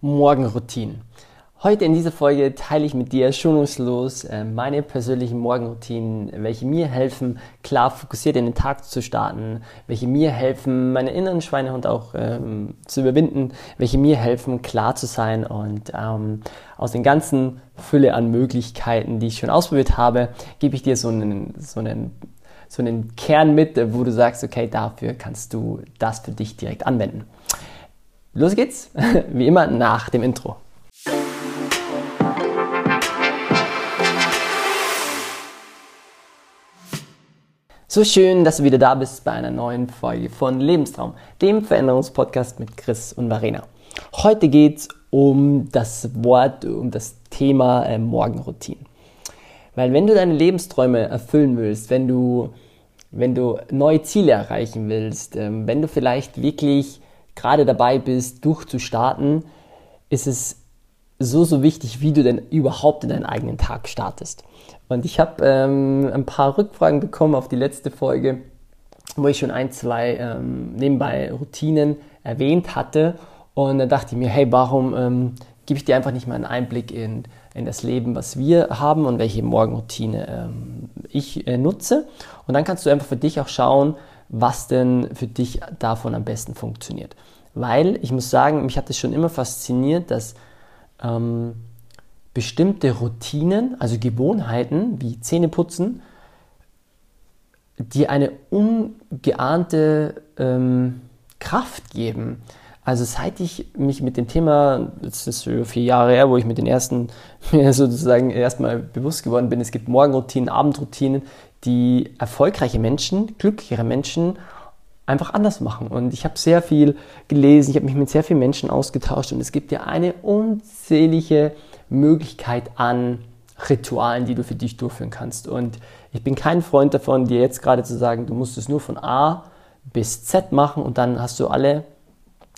Morgenroutinen. Heute in dieser Folge teile ich mit dir schonungslos äh, meine persönlichen Morgenroutinen, welche mir helfen, klar fokussiert in den Tag zu starten, welche mir helfen, meine inneren Schweinehund auch ähm, zu überwinden, welche mir helfen, klar zu sein und ähm, aus den ganzen Fülle an Möglichkeiten, die ich schon ausprobiert habe, gebe ich dir so einen, so einen so einen Kern mit, wo du sagst, okay, dafür kannst du das für dich direkt anwenden. Los geht's, wie immer nach dem Intro. So schön, dass du wieder da bist bei einer neuen Folge von Lebenstraum, dem Veränderungspodcast mit Chris und Marina. Heute geht es um das Wort, um das Thema äh, Morgenroutine. Weil wenn du deine Lebensträume erfüllen willst, wenn du, wenn du neue Ziele erreichen willst, ähm, wenn du vielleicht wirklich gerade dabei bist, durchzustarten, ist es so, so wichtig, wie du denn überhaupt in deinen eigenen Tag startest. Und ich habe ähm, ein paar Rückfragen bekommen auf die letzte Folge, wo ich schon ein, zwei ähm, nebenbei Routinen erwähnt hatte. Und da dachte ich mir, hey, warum ähm, gebe ich dir einfach nicht mal einen Einblick in, in das Leben, was wir haben und welche Morgenroutine ähm, ich äh, nutze. Und dann kannst du einfach für dich auch schauen, was denn für dich davon am besten funktioniert. Weil ich muss sagen, mich hat es schon immer fasziniert, dass ähm, bestimmte Routinen, also Gewohnheiten wie Zähneputzen, die eine ungeahnte ähm, Kraft geben. Also seit ich mich mit dem Thema, das ist vier Jahre her, wo ich mit den ersten mir sozusagen erstmal bewusst geworden bin, es gibt Morgenroutinen, Abendroutinen, die erfolgreiche Menschen, glücklichere Menschen einfach anders machen. Und ich habe sehr viel gelesen, ich habe mich mit sehr vielen Menschen ausgetauscht und es gibt ja eine unzählige Möglichkeit an Ritualen, die du für dich durchführen kannst. Und ich bin kein Freund davon, dir jetzt gerade zu sagen, du musst es nur von A bis Z machen und dann hast du alle,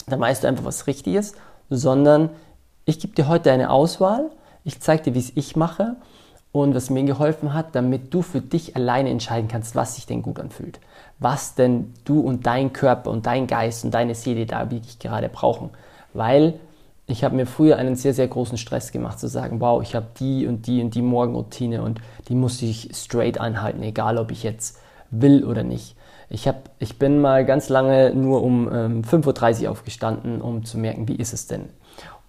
dann weißt du einfach was Richtiges, sondern ich gebe dir heute eine Auswahl, ich zeige dir, wie es ich mache und was mir geholfen hat, damit du für dich alleine entscheiden kannst, was sich denn gut anfühlt. Was denn du und dein Körper und dein Geist und deine Seele da wirklich gerade brauchen. Weil ich habe mir früher einen sehr, sehr großen Stress gemacht, zu sagen, wow, ich habe die und die und die Morgenroutine und die muss ich straight einhalten, egal ob ich jetzt will oder nicht. Ich, hab, ich bin mal ganz lange nur um ähm, 5.30 Uhr aufgestanden, um zu merken, wie ist es denn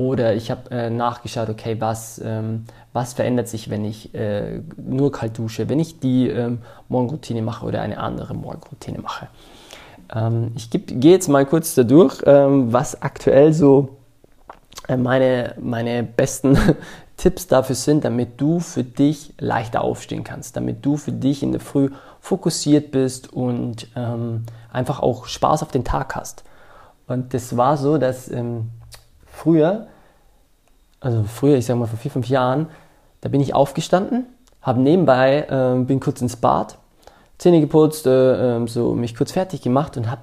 oder ich habe äh, nachgeschaut, okay, was, ähm, was verändert sich, wenn ich äh, nur kalt dusche, wenn ich die ähm, Morgenroutine mache oder eine andere Morgenroutine mache. Ähm, ich gehe jetzt mal kurz da durch, ähm, was aktuell so äh, meine, meine besten Tipps dafür sind, damit du für dich leichter aufstehen kannst, damit du für dich in der Früh fokussiert bist und ähm, einfach auch Spaß auf den Tag hast. Und das war so, dass ähm, früher, also früher, ich sag mal vor vier, fünf Jahren, da bin ich aufgestanden, habe nebenbei, äh, bin kurz ins Bad, Zähne geputzt, äh, ähm, so mich kurz fertig gemacht und habe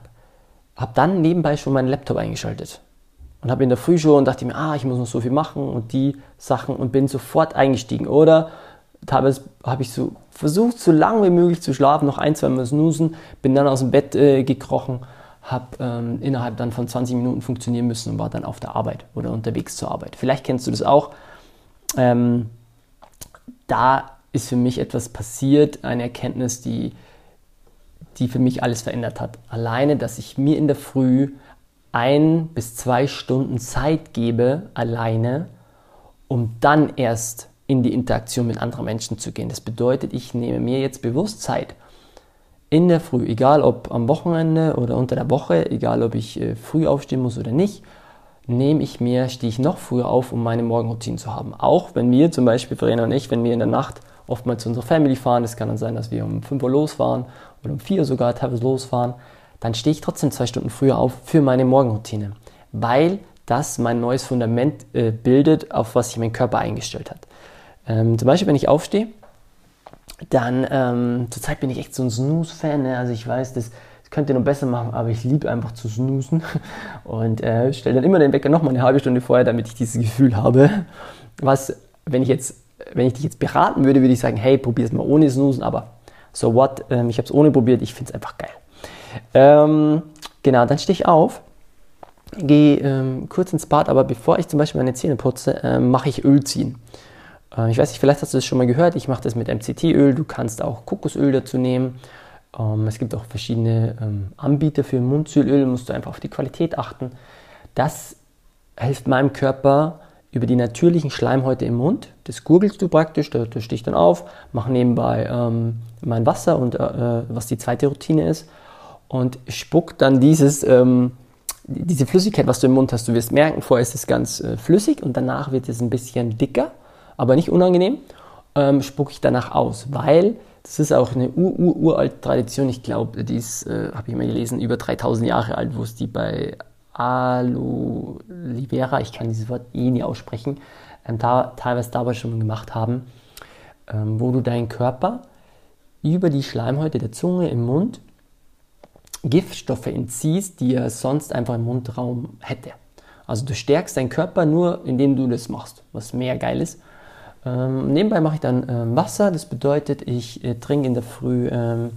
hab dann nebenbei schon meinen Laptop eingeschaltet. Und habe in der Früh schon und dachte mir, ah, ich muss noch so viel machen und die Sachen und bin sofort eingestiegen. Oder teilweise habe ich so versucht, so lange wie möglich zu schlafen, noch ein, zwei Mal snoosen, bin dann aus dem Bett äh, gekrochen habe ähm, innerhalb dann von 20 Minuten funktionieren müssen und war dann auf der Arbeit oder unterwegs zur Arbeit. Vielleicht kennst du das auch. Ähm, da ist für mich etwas passiert, eine Erkenntnis, die, die für mich alles verändert hat. Alleine, dass ich mir in der Früh ein bis zwei Stunden Zeit gebe, alleine, um dann erst in die Interaktion mit anderen Menschen zu gehen. Das bedeutet, ich nehme mir jetzt bewusst Zeit in der Früh, egal ob am Wochenende oder unter der Woche, egal ob ich äh, früh aufstehen muss oder nicht, nehme ich mir, stehe ich noch früher auf, um meine Morgenroutine zu haben. Auch wenn wir zum Beispiel, Verena und ich, wenn wir in der Nacht oftmals zu unserer Family fahren, es kann dann sein, dass wir um 5 Uhr losfahren oder um 4 Uhr sogar teilweise losfahren, dann stehe ich trotzdem zwei Stunden früher auf für meine Morgenroutine, weil das mein neues Fundament äh, bildet, auf was sich mein Körper eingestellt hat. Ähm, zum Beispiel, wenn ich aufstehe, dann, ähm, zurzeit bin ich echt so ein Snooze-Fan. Ne? Also ich weiß, das, das könnt ihr noch besser machen, aber ich liebe einfach zu snoosen. Und äh, stelle dann immer den Wecker noch mal eine halbe Stunde vorher, damit ich dieses Gefühl habe. Was, wenn ich jetzt, wenn ich dich jetzt beraten würde, würde ich sagen, hey, probier es mal ohne Snoosen, aber so what, ähm, ich habe es ohne probiert, ich finde es einfach geil. Ähm, genau, dann stehe ich auf gehe ähm, kurz ins Bad, aber bevor ich zum Beispiel meine Zähne putze, äh, mache ich Öl ziehen. Äh, ich weiß nicht, vielleicht hast du das schon mal gehört. Ich mache das mit MCT-Öl. Du kannst auch Kokosöl dazu nehmen. Ähm, es gibt auch verschiedene ähm, Anbieter für Mundsülöl. Musst du einfach auf die Qualität achten. Das hilft meinem Körper über die natürlichen Schleimhäute im Mund. Das gurgelst du praktisch, da, da stehe ich dann auf, mache nebenbei ähm, mein Wasser und äh, äh, was die zweite Routine ist und spuck dann dieses, ähm, diese Flüssigkeit, was du im Mund hast. Du wirst merken, vorher ist es ganz äh, flüssig und danach wird es ein bisschen dicker, aber nicht unangenehm. Ähm, spucke ich danach aus, weil das ist auch eine ur, ur, uralte Tradition. Ich glaube, die ist, äh, habe ich mal gelesen, über 3000 Jahre alt, wo es die bei Alolivera, ich kann dieses Wort eh nie aussprechen, ähm, da, teilweise dabei schon gemacht haben, ähm, wo du deinen Körper über die Schleimhäute der Zunge im Mund Giftstoffe entziehst, die er sonst einfach im Mundraum hätte. Also du stärkst deinen Körper nur, indem du das machst, was mehr geil ist. Ähm, nebenbei mache ich dann ähm, Wasser, das bedeutet, ich äh, trinke in der Früh ähm,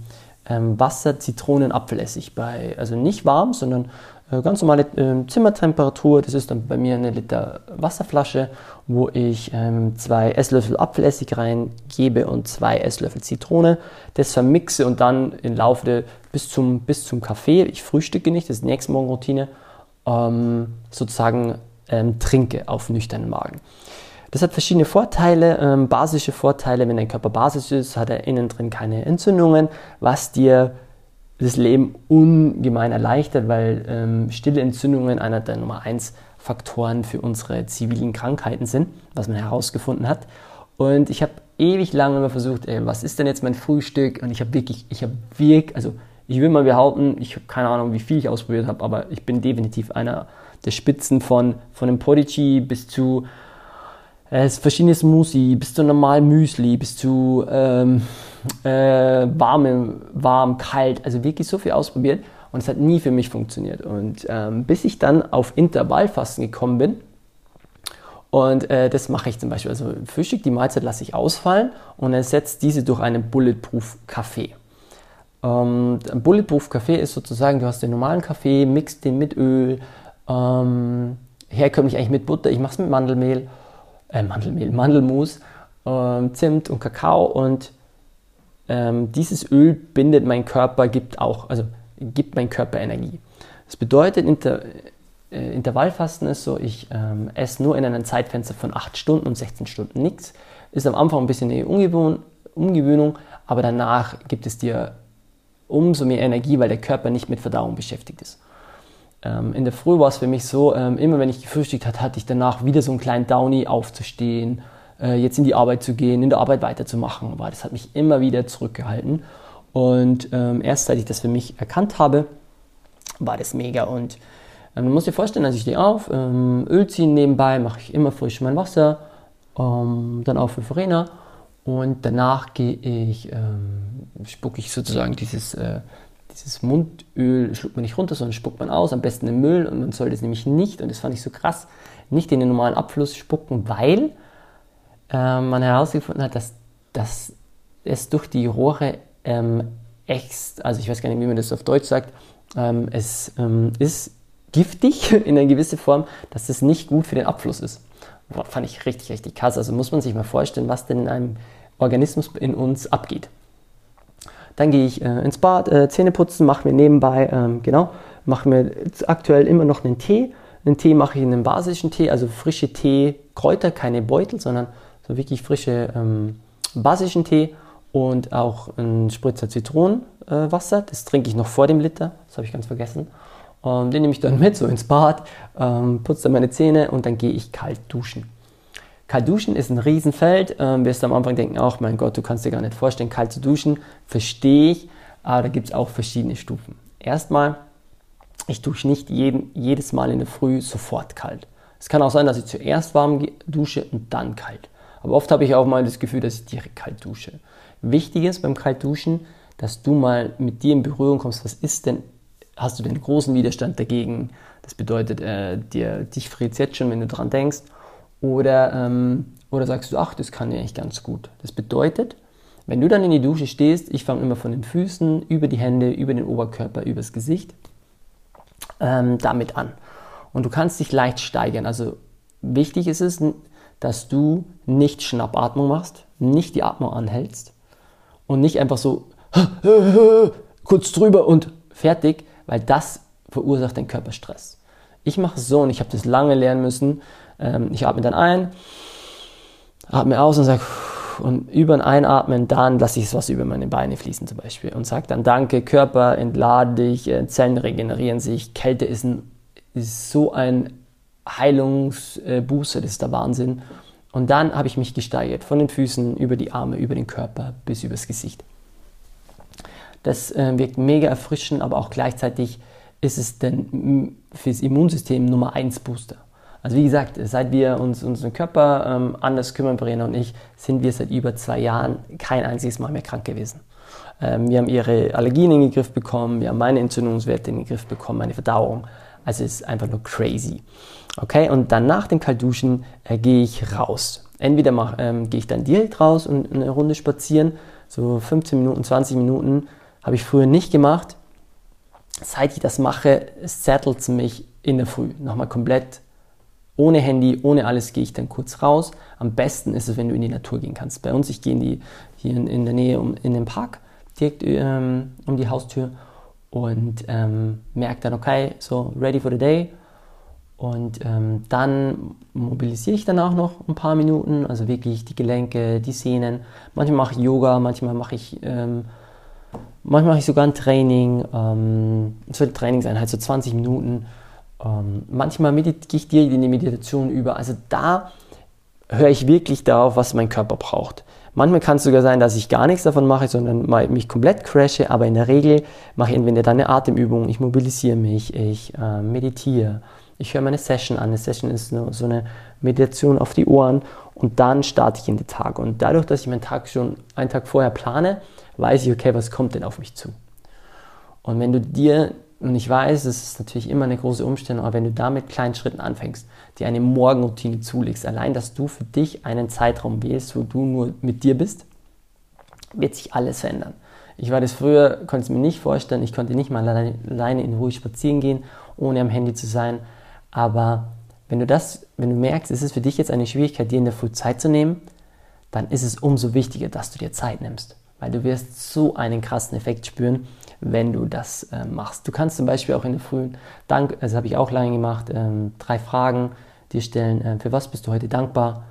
ähm Wasser, Zitronen, Apfelessig bei, also nicht warm, sondern äh, ganz normale äh, Zimmertemperatur. Das ist dann bei mir eine Liter Wasserflasche, wo ich ähm, zwei Esslöffel Apfelessig reingebe und zwei Esslöffel Zitrone. Das vermixe und dann im Laufe bis zum, bis zum Kaffee, ich frühstücke nicht, das ist die nächste Morgenroutine, ähm, sozusagen trinke auf nüchternen Magen. Das hat verschiedene Vorteile, ähm, basische Vorteile. Wenn dein Körper basisch ist, hat er innen drin keine Entzündungen, was dir das Leben ungemein erleichtert, weil ähm, stille Entzündungen einer der Nummer 1 Faktoren für unsere zivilen Krankheiten sind, was man herausgefunden hat. Und ich habe ewig lange immer versucht, ey, was ist denn jetzt mein Frühstück? Und ich habe wirklich, ich habe wirklich, also ich will mal behaupten, ich habe keine Ahnung, wie viel ich ausprobiert habe, aber ich bin definitiv einer der Spitzen von, von dem Podigy bis zu äh, verschiedene Smoothie, bis zu normal Müsli, bis zu ähm, äh, warm, warm, kalt, also wirklich so viel ausprobiert. Und es hat nie für mich funktioniert. Und ähm, bis ich dann auf Intervallfasten gekommen bin, und äh, das mache ich zum Beispiel. Also Frühstück, die Mahlzeit lasse ich ausfallen und ersetze diese durch einen Bulletproof Kaffee. Ähm, ein Bulletproof Kaffee ist sozusagen, du hast den normalen Kaffee, mixt den mit Öl, ähm, herkömmlich eigentlich mit Butter, ich mache es mit Mandelmehl, äh, Mandelmehl, Mandelmus, ähm, Zimt und Kakao und ähm, dieses Öl bindet mein Körper, gibt auch, also gibt mein Körper Energie. Das bedeutet, Inter, äh, Intervallfasten ist so, ich ähm, esse nur in einem Zeitfenster von 8 Stunden und 16 Stunden nichts. Ist am Anfang ein bisschen eine Umgewöhn Umgewöhnung, aber danach gibt es dir umso mehr Energie, weil der Körper nicht mit Verdauung beschäftigt ist. Ähm, in der Früh war es für mich so, ähm, immer wenn ich gefrühstückt hatte, hatte ich danach wieder so einen kleinen Downy aufzustehen, äh, jetzt in die Arbeit zu gehen, in der Arbeit weiterzumachen. Aber das hat mich immer wieder zurückgehalten. Und ähm, erst seit ich das für mich erkannt habe, war das mega. Und ähm, du musst dir vorstellen, als ich stehe auf, ähm, Öl ziehen nebenbei, mache ich immer frisch mein Wasser, ähm, dann auf für Verena und danach gehe ich, ähm, spucke ich sozusagen dieses, äh, dieses Mundöl, schluckt man nicht runter, sondern spuckt man aus, am besten im Müll und man soll das nämlich nicht, und das fand ich so krass, nicht in den normalen Abfluss spucken, weil äh, man herausgefunden hat, dass, dass es durch die Rohre ähm, ex, also ich weiß gar nicht, wie man das auf Deutsch sagt, ähm, es ähm, ist giftig in einer gewissen Form, dass es nicht gut für den Abfluss ist. Boah, fand ich richtig, richtig krass. Also muss man sich mal vorstellen, was denn in einem Organismus in uns abgeht. Dann gehe ich äh, ins Bad, äh, Zähne putzen, mache mir nebenbei, ähm, genau, mache mir aktuell immer noch einen Tee. Einen Tee mache ich in einem basischen Tee, also frische Tee, Kräuter, keine Beutel, sondern so wirklich frische ähm, basischen Tee und auch ein Spritzer Zitronenwasser. Äh, das trinke ich noch vor dem Liter, das habe ich ganz vergessen. Ähm, den nehme ich dann mit, so ins Bad, ähm, putze dann meine Zähne und dann gehe ich kalt duschen. Kalt duschen ist ein Riesenfeld. Ähm, wirst du am Anfang denken, ach mein Gott, du kannst dir gar nicht vorstellen, kalt zu duschen. Verstehe ich, aber da gibt es auch verschiedene Stufen. Erstmal, ich dusche nicht jeden, jedes Mal in der Früh sofort kalt. Es kann auch sein, dass ich zuerst warm dusche und dann kalt. Aber oft habe ich auch mal das Gefühl, dass ich direkt kalt dusche. Wichtig ist beim Kaltduschen, dass du mal mit dir in Berührung kommst. Was ist denn, hast du den großen Widerstand dagegen? Das bedeutet, äh, dir, dich friert jetzt schon, wenn du dran denkst. Oder, ähm, oder sagst du, ach, das kann ja eigentlich ganz gut. Das bedeutet, wenn du dann in die Dusche stehst, ich fange immer von den Füßen, über die Hände, über den Oberkörper, übers Gesicht, ähm, damit an. Und du kannst dich leicht steigern. Also wichtig ist es, dass du nicht Schnappatmung machst, nicht die Atmung anhältst und nicht einfach so kurz drüber und fertig, weil das verursacht den Körperstress. Ich mache es so und ich habe das lange lernen müssen. Ähm, ich atme dann ein, atme aus und sage, und über ein Einatmen, dann lasse ich was über meine Beine fließen zum Beispiel und sage dann Danke, Körper, entlade dich, äh, Zellen regenerieren sich, Kälte ist, ein, ist so ein Heilungsbooster, das ist der Wahnsinn. Und dann habe ich mich gesteigert, von den Füßen über die Arme, über den Körper bis übers Gesicht. Das äh, wirkt mega erfrischend, aber auch gleichzeitig ist es denn fürs Immunsystem Nummer 1 Booster. Also wie gesagt, seit wir uns unseren Körper ähm, anders kümmern, Verena und ich, sind wir seit über zwei Jahren kein einziges Mal mehr krank gewesen. Ähm, wir haben ihre Allergien in den Griff bekommen, wir haben meine Entzündungswerte in den Griff bekommen, meine Verdauung. Also es ist einfach nur crazy. Okay, und dann nach dem Kaltduschen äh, gehe ich raus. Entweder ähm, gehe ich dann direkt raus und eine Runde spazieren, so 15 Minuten, 20 Minuten, habe ich früher nicht gemacht. Seit ich das mache, settelt es mich in der Früh nochmal komplett ohne Handy, ohne alles gehe ich dann kurz raus. Am besten ist es, wenn du in die Natur gehen kannst. Bei uns, ich gehe in die, hier in, in der Nähe um, in den Park, direkt ähm, um die Haustür und ähm, merke dann, okay, so ready for the day. Und ähm, dann mobilisiere ich dann auch noch ein paar Minuten, also wirklich die Gelenke, die Sehnen. Manchmal mache ich Yoga, manchmal mache ich, ähm, manchmal mache ich sogar ein Training. Ähm, es wird Training sein, halt so 20 Minuten ähm, manchmal gehe ich dir in die Meditation über. Also da höre ich wirklich darauf, was mein Körper braucht. Manchmal kann es sogar sein, dass ich gar nichts davon mache, sondern mich komplett crashe, aber in der Regel mache ich entweder dann eine Atemübung, ich mobilisiere mich, ich äh, meditiere, ich höre meine Session an. Eine Session ist nur so eine Meditation auf die Ohren und dann starte ich in den Tag. Und dadurch, dass ich meinen Tag schon einen Tag vorher plane, weiß ich, okay, was kommt denn auf mich zu? Und wenn du dir und ich weiß, es ist natürlich immer eine große Umstellung, aber wenn du da mit kleinen Schritten anfängst, dir eine Morgenroutine zulegst, allein, dass du für dich einen Zeitraum wählst, wo du nur mit dir bist, wird sich alles verändern. Ich war das früher, konnte es mir nicht vorstellen, ich konnte nicht mal alleine in Ruhe spazieren gehen, ohne am Handy zu sein. Aber wenn du das, wenn du merkst, es ist für dich jetzt eine Schwierigkeit, dir in der Früh Zeit zu nehmen, dann ist es umso wichtiger, dass du dir Zeit nimmst. Weil du wirst so einen krassen Effekt spüren, wenn du das äh, machst. Du kannst zum Beispiel auch in der frühen Dank, also habe ich auch lange gemacht, ähm, drei Fragen dir stellen. Äh, für was bist du heute dankbar?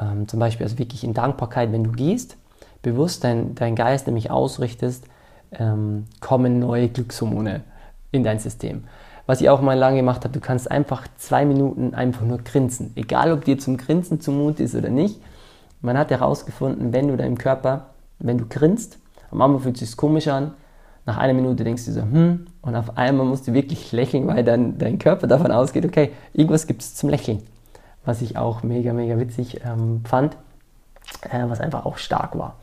Ähm, zum Beispiel also wirklich in Dankbarkeit, wenn du gehst, bewusst dein, dein Geist nämlich ausrichtest, ähm, kommen neue Glückshormone in dein System. Was ich auch mal lange gemacht habe, du kannst einfach zwei Minuten einfach nur grinsen. Egal, ob dir zum Grinsen zumute ist oder nicht. Man hat herausgefunden, wenn du deinem Körper, wenn du grinst, am Anfang fühlt es sich komisch an, nach einer Minute denkst du so, hm, und auf einmal musst du wirklich lächeln, weil dann dein Körper davon ausgeht, okay, irgendwas gibt es zum Lächeln. Was ich auch mega, mega witzig ähm, fand, äh, was einfach auch stark war.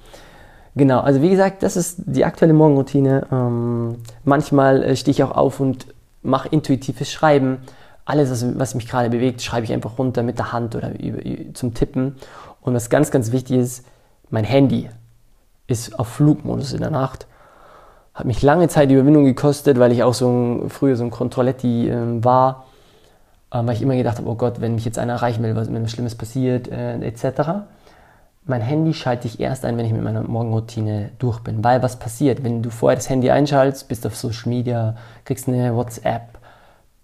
Genau, also wie gesagt, das ist die aktuelle Morgenroutine. Ähm, manchmal äh, stehe ich auch auf und mache intuitives Schreiben. Alles, was, was mich gerade bewegt, schreibe ich einfach runter mit der Hand oder über, zum Tippen. Und was ganz, ganz wichtig ist, mein Handy ist auf Flugmodus in der Nacht hat mich lange Zeit die Überwindung gekostet, weil ich auch so ein, früher so ein Kontrolletti äh, war, äh, weil ich immer gedacht habe, oh Gott, wenn mich jetzt einer erreichen will, was, was Schlimmes passiert, äh, etc. Mein Handy schalte ich erst ein, wenn ich mit meiner Morgenroutine durch bin. Weil was passiert, wenn du vorher das Handy einschaltest, bist auf Social Media, kriegst eine WhatsApp,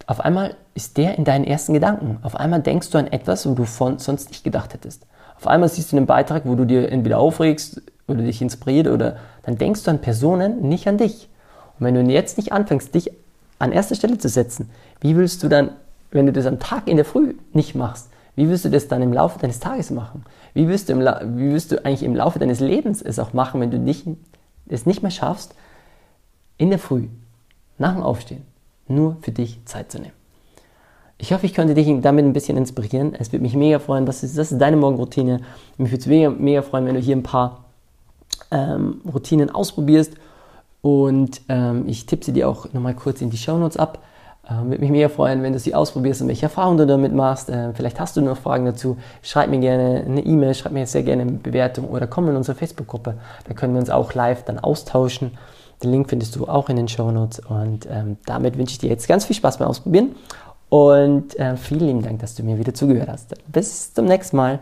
auf einmal ist der in deinen ersten Gedanken. Auf einmal denkst du an etwas, wo du von, sonst nicht gedacht hättest. Auf einmal siehst du einen Beitrag, wo du dir entweder aufregst oder dich inspiriert oder dann denkst du an Personen, nicht an dich. Und wenn du jetzt nicht anfängst, dich an erster Stelle zu setzen, wie willst du dann, wenn du das am Tag in der Früh nicht machst, wie willst du das dann im Laufe deines Tages machen? Wie wirst du, im, wie wirst du eigentlich im Laufe deines Lebens es auch machen, wenn du nicht, es nicht mehr schaffst, in der Früh, nach dem Aufstehen, nur für dich Zeit zu nehmen? Ich hoffe, ich konnte dich damit ein bisschen inspirieren. Es würde mich mega freuen. Das ist, das ist deine Morgenroutine. Mich würde es mega, mega freuen, wenn du hier ein paar ähm, Routinen ausprobierst. Und ähm, ich tippe sie dir auch nochmal kurz in die Show Notes ab. Ähm, würde mich mega freuen, wenn du sie ausprobierst und welche Erfahrungen du damit machst. Ähm, vielleicht hast du noch Fragen dazu. Schreib mir gerne eine E-Mail, schreib mir sehr gerne eine Bewertung oder komm in unsere Facebook-Gruppe. Da können wir uns auch live dann austauschen. Den Link findest du auch in den Show Notes. Und ähm, damit wünsche ich dir jetzt ganz viel Spaß beim Ausprobieren Und äh, vielen lieben Dank, dass du mir wieder zugehört hast. Bis zum nächsten Mal.